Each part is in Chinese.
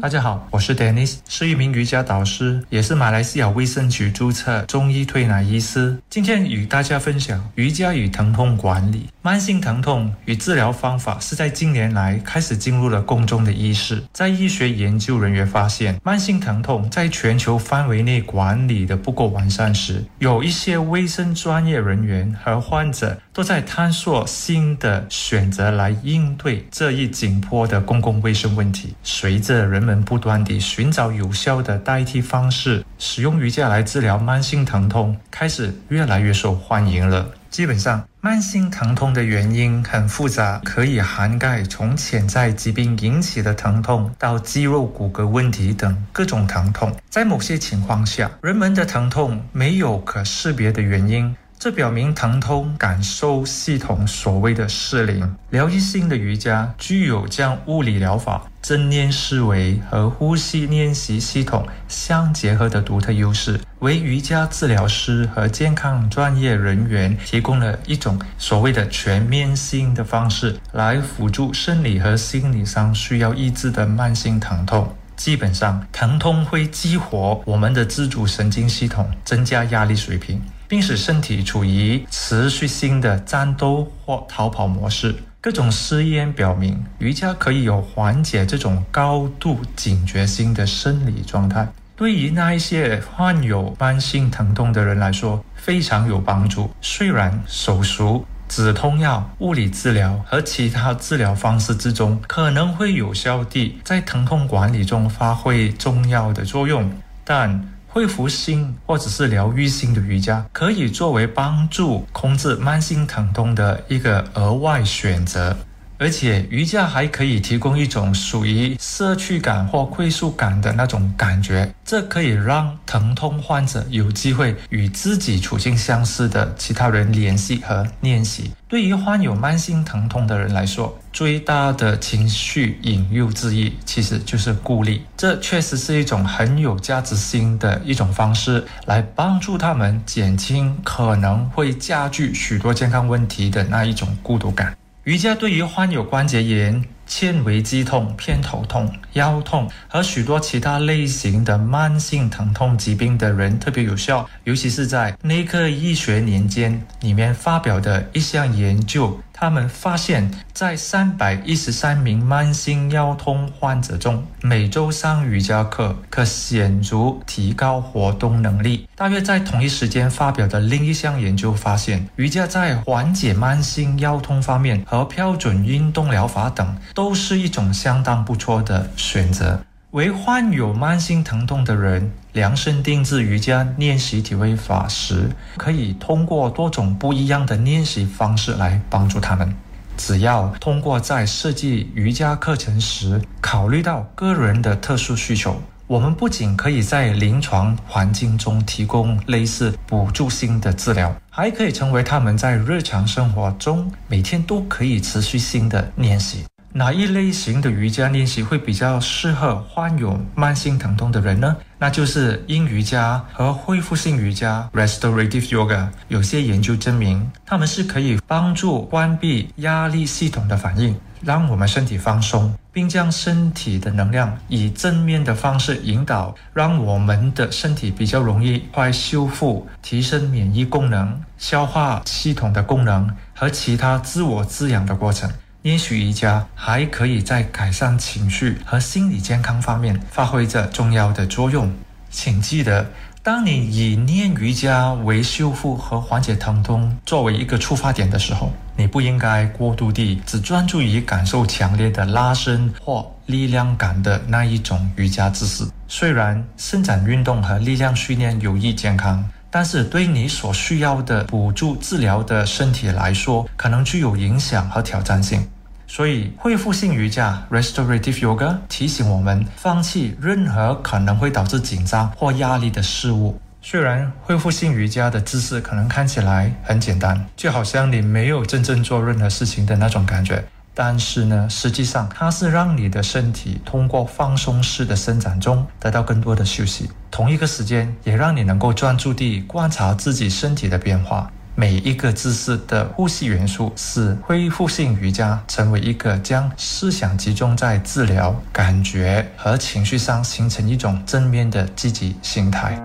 大家好，我是 Dennis，是一名瑜伽导师，也是马来西亚卫生局注册中医推拿医师。今天与大家分享瑜伽与疼痛管理。慢性疼痛与治疗方法是在近年来开始进入了公众的意识。在医学研究人员发现，慢性疼痛在全球范围内管理的不够完善时，有一些卫生专业人员和患者都在探索新的选择来应对这一紧迫的公共卫生问题。随着人们不断地寻找有效的代替方式，使用瑜伽来治疗慢性疼痛开始越来越受欢迎了。基本上，慢性疼痛的原因很复杂，可以涵盖从潜在疾病引起的疼痛到肌肉骨骼问题等各种疼痛。在某些情况下，人们的疼痛没有可识别的原因。这表明疼痛感受系统所谓的失灵。疗愈性的瑜伽具有将物理疗法、正念思维和呼吸练习系统相结合的独特优势，为瑜伽治疗师和健康专业人员提供了一种所谓的全面性的方式，来辅助生理和心理上需要医治的慢性疼痛。基本上，疼痛会激活我们的自主神经系统，增加压力水平。并使身体处于持续性的战斗或逃跑模式。各种试验表明，瑜伽可以有缓解这种高度警觉性的生理状态。对于那一些患有慢性疼痛的人来说，非常有帮助。虽然手术、止痛药、物理治疗和其他治疗方式之中可能会有效地在疼痛管理中发挥重要的作用，但。恢复心或者是疗愈性的瑜伽，可以作为帮助控制慢性疼痛的一个额外选择。而且瑜伽还可以提供一种属于社区感或归属感的那种感觉，这可以让疼痛患者有机会与自己处境相似的其他人联系和练习。对于患有慢性疼痛的人来说，最大的情绪引诱之一其实就是孤立。这确实是一种很有价值性的一种方式，来帮助他们减轻可能会加剧许多健康问题的那一种孤独感。瑜伽对于患有关节炎、纤维肌痛、偏头痛、腰痛和许多其他类型的慢性疼痛疾病的人特别有效，尤其是在《内科医学年间》里面发表的一项研究。他们发现，在三百一十三名慢性腰痛患者中，每周上瑜伽课可显著提高活动能力。大约在同一时间发表的另一项研究发现，瑜伽在缓解慢性腰痛方面和标准运动疗法等都是一种相当不错的选择。为患有慢性疼痛的人量身定制瑜伽练习体位法时，可以通过多种不一样的练习方式来帮助他们。只要通过在设计瑜伽课程时考虑到个人的特殊需求，我们不仅可以在临床环境中提供类似补助性的治疗，还可以成为他们在日常生活中每天都可以持续性的练习。哪一类型的瑜伽练习会比较适合患有慢性疼痛的人呢？那就是阴瑜伽和恢复性瑜伽 （Restorative Yoga）。有些研究证明，它们是可以帮助关闭压力系统的反应，让我们身体放松，并将身体的能量以正面的方式引导，让我们的身体比较容易快修复、提升免疫功能、消化系统的功能和其他自我滋养的过程。练习瑜伽还可以在改善情绪和心理健康方面发挥着重要的作用。请记得，当你以练瑜伽为修复和缓解疼痛作为一个出发点的时候，你不应该过度地只专注于感受强烈的拉伸或力量感的那一种瑜伽姿势。虽然伸展运动和力量训练有益健康，但是对你所需要的辅助治疗的身体来说，可能具有影响和挑战性。所以，恢复性瑜伽 （Restorative Yoga） 提醒我们放弃任何可能会导致紧张或压力的事物。虽然恢复性瑜伽的姿势可能看起来很简单，就好像你没有真正做任何事情的那种感觉，但是呢，实际上它是让你的身体通过放松式的伸展中得到更多的休息，同一个时间也让你能够专注地观察自己身体的变化。每一个姿势的呼吸元素，使恢复性瑜伽成为一个将思想集中在治疗、感觉和情绪上，形成一种正面的积极心态。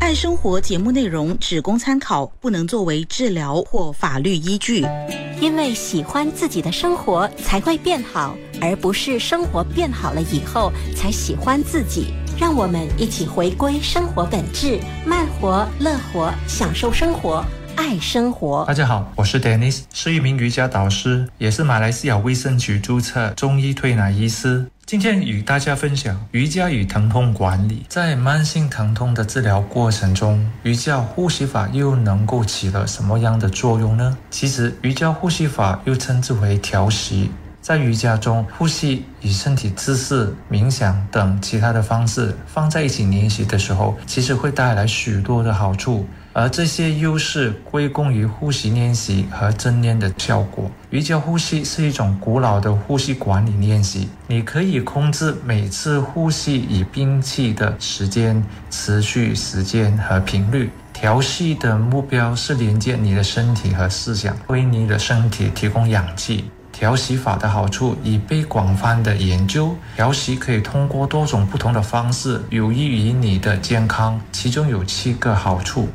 爱生活节目内容只供参考，不能作为治疗或法律依据。因为喜欢自己的生活才会变好，而不是生活变好了以后才喜欢自己。让我们一起回归生活本质，慢活、乐活，享受生活，爱生活。大家好，我是 Dennis，是一名瑜伽导师，也是马来西亚卫生局注册中医推拿医师。今天与大家分享瑜伽与疼痛管理。在慢性疼痛的治疗过程中，瑜伽呼吸法又能够起了什么样的作用呢？其实，瑜伽呼吸法又称之为调息。在瑜伽中，呼吸与身体姿势、冥想等其他的方式放在一起练习的时候，其实会带来许多的好处。而这些优势归功于呼吸练习和正念的效果。瑜伽呼吸是一种古老的呼吸管理练习，你可以控制每次呼吸与憋气的时间、持续时间和频率。调息的目标是连接你的身体和思想，为你的身体提供氧气。调息法的好处已被广泛的研究。调息可以通过多种不同的方式有益于你的健康，其中有七个好处。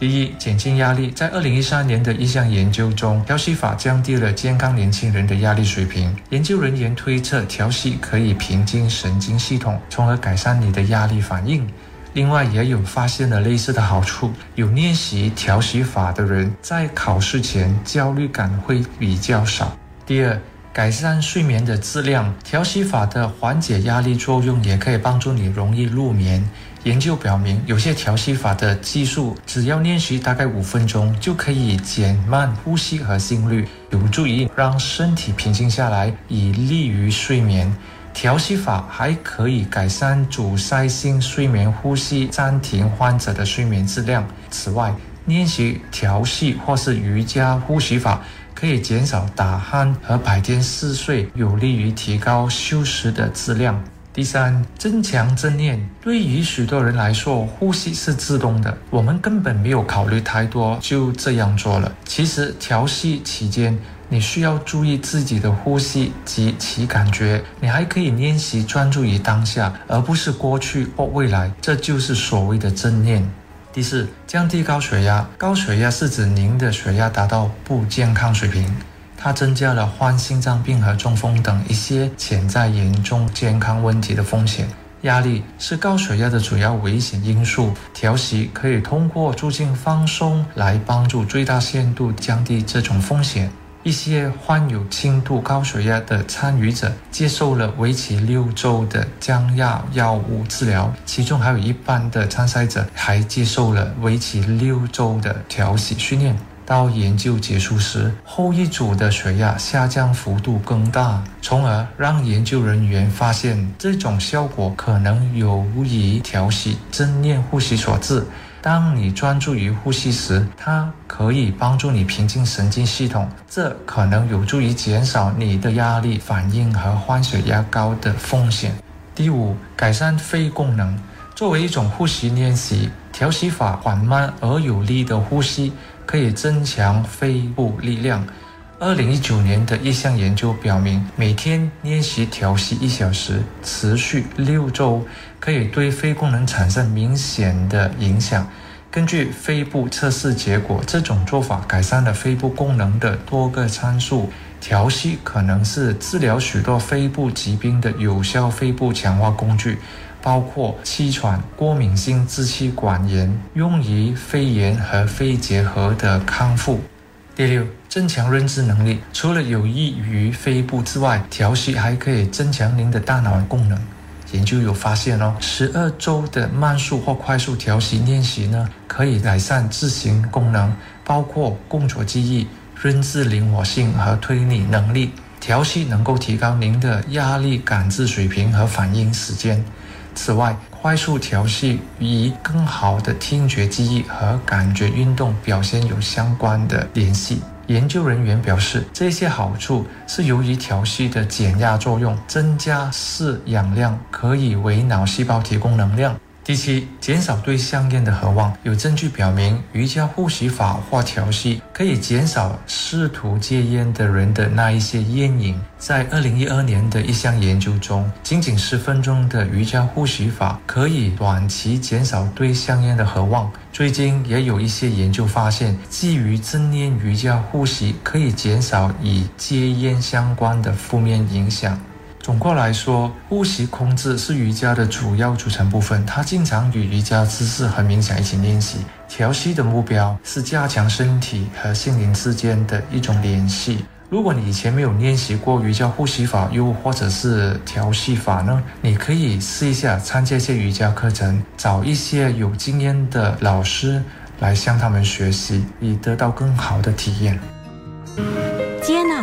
第一，减轻压力。在二零一三年的一项研究中，调息法降低了健康年轻人的压力水平。研究人员推测，调息可以平静神经系统，从而改善你的压力反应。另外，也有发现了类似的好处。有练习调息法的人，在考试前焦虑感会比较少。第二，改善睡眠的质量。调息法的缓解压力作用也可以帮助你容易入眠。研究表明，有些调息法的技术，只要练习大概五分钟，就可以减慢呼吸和心率，有助于让身体平静下来，以利于睡眠。调息法还可以改善阻塞性睡眠呼吸暂停患者的睡眠质量。此外，练习调息或是瑜伽呼吸法。可以减少打鼾和白天嗜睡，有利于提高休息的质量。第三，增强正念。对于许多人来说，呼吸是自动的，我们根本没有考虑太多，就这样做了。其实，调息期间，你需要注意自己的呼吸及其感觉。你还可以练习专注于当下，而不是过去或未来。这就是所谓的正念。第四，降低高血压。高血压是指您的血压达到不健康水平，它增加了患心脏病和中风等一些潜在严重健康问题的风险。压力是高血压的主要危险因素。调息可以通过促进放松来帮助最大限度降低这种风险。一些患有轻度高血压的参与者接受了为期六周的降压药物治疗，其中还有一半的参赛者还接受了为期六周的调息训练。到研究结束时，后一组的血压下降幅度更大，从而让研究人员发现这种效果可能由于调息正念呼吸所致。当你专注于呼吸时，它可以帮助你平静神经系统，这可能有助于减少你的压力反应和患血压高的风险。第五，改善肺功能。作为一种呼吸练习，调息法缓慢而有力的呼吸可以增强肺部力量。二零一九年的一项研究表明，每天练习调息一小时，持续六周，可以对肺功能产生明显的影响。根据肺部测试结果，这种做法改善了肺部功能的多个参数。调息可能是治疗许多肺部疾病的有效肺部强化工具，包括气喘、过敏性支气管炎，用于肺炎和肺结核的康复。第六，增强认知能力。除了有益于肺部之外，调息还可以增强您的大脑功能。研究有发现哦，十二周的慢速或快速调息练习呢，可以改善自行功能，包括工作记忆、认知灵活性和推理能力。调息能够提高您的压力感知水平和反应时间。此外，快速调息与更好的听觉记忆和感觉运动表现有相关的联系。研究人员表示，这些好处是由于调息的减压作用，增加视氧量可以为脑细胞提供能量。第七，减少对香烟的渴望。有证据表明，瑜伽呼吸法或调息可以减少试图戒烟的人的那一些烟瘾。在二零一二年的一项研究中，仅仅十分钟的瑜伽呼吸法可以短期减少对香烟的渴望。最近也有一些研究发现，基于正念瑜伽呼吸可以减少与戒烟相关的负面影响。总括来说，呼吸控制是瑜伽的主要组成部分。它经常与瑜伽姿势和冥想一起练习。调息的目标是加强身体和心灵之间的一种联系。如果你以前没有练习过瑜伽呼吸法，又或者是调息法呢？你可以试一下参加一些瑜伽课程，找一些有经验的老师来向他们学习，以得到更好的体验。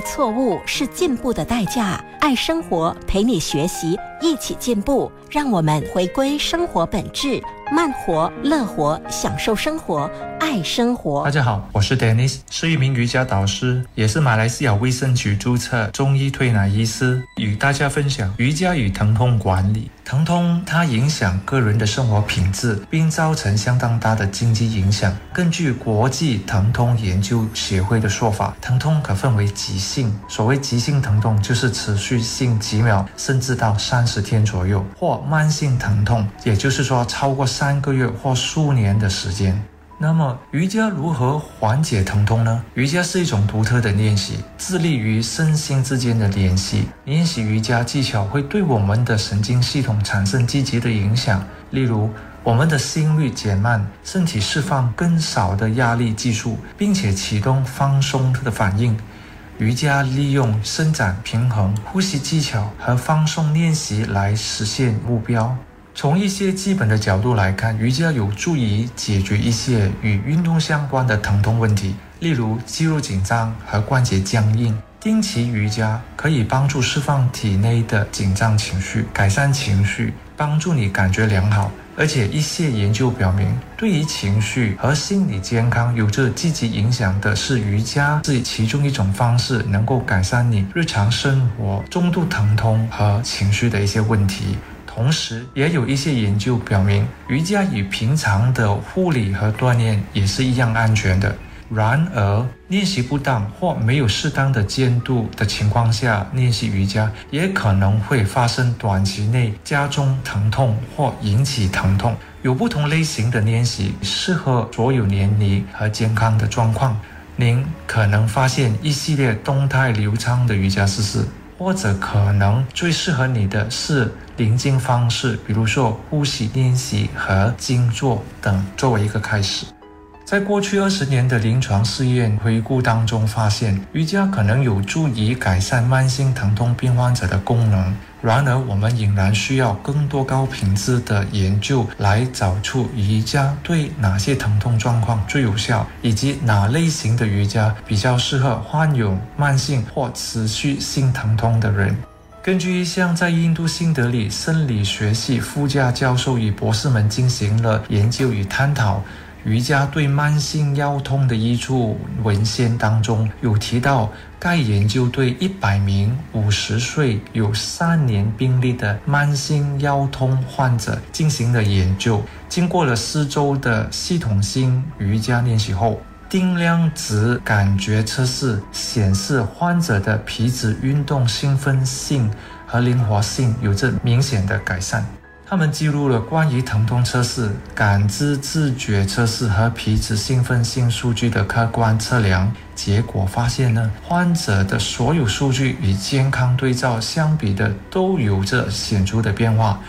错误是进步的代价。爱生活，陪你学习，一起进步。让我们回归生活本质，慢活、乐活，享受生活，爱生活。大家好，我是 Dennis，是一名瑜伽导师，也是马来西亚卫生局注册中医推拿医师，与大家分享瑜伽与疼痛管理。疼痛它影响个人的生活品质，并造成相当大的经济影响。根据国际疼痛研究协会的说法，疼痛可分为急性，所谓急性疼痛就是持续性几秒，甚至到三十天左右，或慢性疼痛，也就是说超过三个月或数年的时间。那么瑜伽如何缓解疼痛呢？瑜伽是一种独特的练习，致力于身心之间的联系。练习瑜伽技巧会对我们的神经系统产生积极的影响，例如我们的心率减慢，身体释放更少的压力激素，并且启动放松的反应。瑜伽利用伸展、平衡、呼吸技巧和放松练习来实现目标。从一些基本的角度来看，瑜伽有助于解决一些与运动相关的疼痛问题，例如肌肉紧张和关节僵硬。定期瑜伽可以帮助释放体内的紧张情绪，改善情绪，帮助你感觉良好。而且一些研究表明，对于情绪和心理健康有着积极影响的是瑜伽，是其中一种方式，能够改善你日常生活中度疼痛和情绪的一些问题。同时，也有一些研究表明，瑜伽与平常的护理和锻炼也是一样安全的。然而，练习不当或没有适当的监督的情况下练习瑜伽，也可能会发生短期内加重疼痛或引起疼痛。有不同类型的练习适合所有年龄和健康的状况。您可能发现一系列动态流畅的瑜伽姿势。或者可能最适合你的是临静方式，比如说呼吸练习和静坐等，作为一个开始。在过去二十年的临床试验回顾当中，发现瑜伽可能有助于改善慢性疼痛病患者的功能。然而，我们仍然需要更多高品质的研究来找出瑜伽对哪些疼痛状况最有效，以及哪类型的瑜伽比较适合患有慢性或持续性疼痛的人。根据一项在印度新德里生理学系副教授与博士们进行了研究与探讨。瑜伽对慢性腰痛的一处文献当中有提到，该研究对一百名五十岁有三年病历的慢性腰痛患者进行了研究。经过了四周的系统性瑜伽练习后，定量值感觉测试显示，患者的皮质运动兴奋性和灵活性有着明显的改善。他们记录了关于疼痛测试、感知自觉测试和皮质兴奋性数据的客观测量结果，发现呢，患者的所有数据与健康对照相比的都有着显著的变化。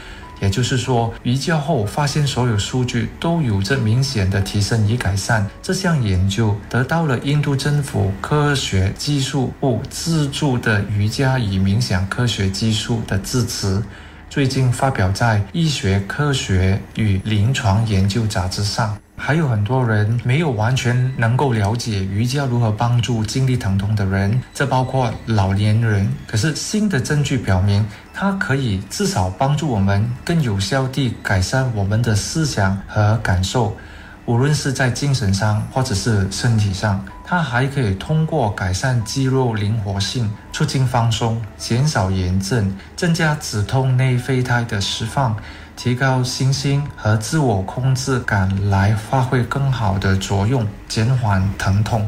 也就是说，瑜伽后发现所有数据都有着明显的提升与改善。这项研究得到了印度政府科学技术部资助的瑜伽与冥想科学技术的支持。最近发表在《医学科学与临床研究》杂志上，还有很多人没有完全能够了解瑜伽如何帮助经历疼痛的人，这包括老年人。可是新的证据表明，它可以至少帮助我们更有效地改善我们的思想和感受。无论是在精神上或者是身体上，它还可以通过改善肌肉灵活性、促进放松、减少炎症、增加止痛内啡肽的释放、提高信心和自我控制感来发挥更好的作用，减缓疼痛。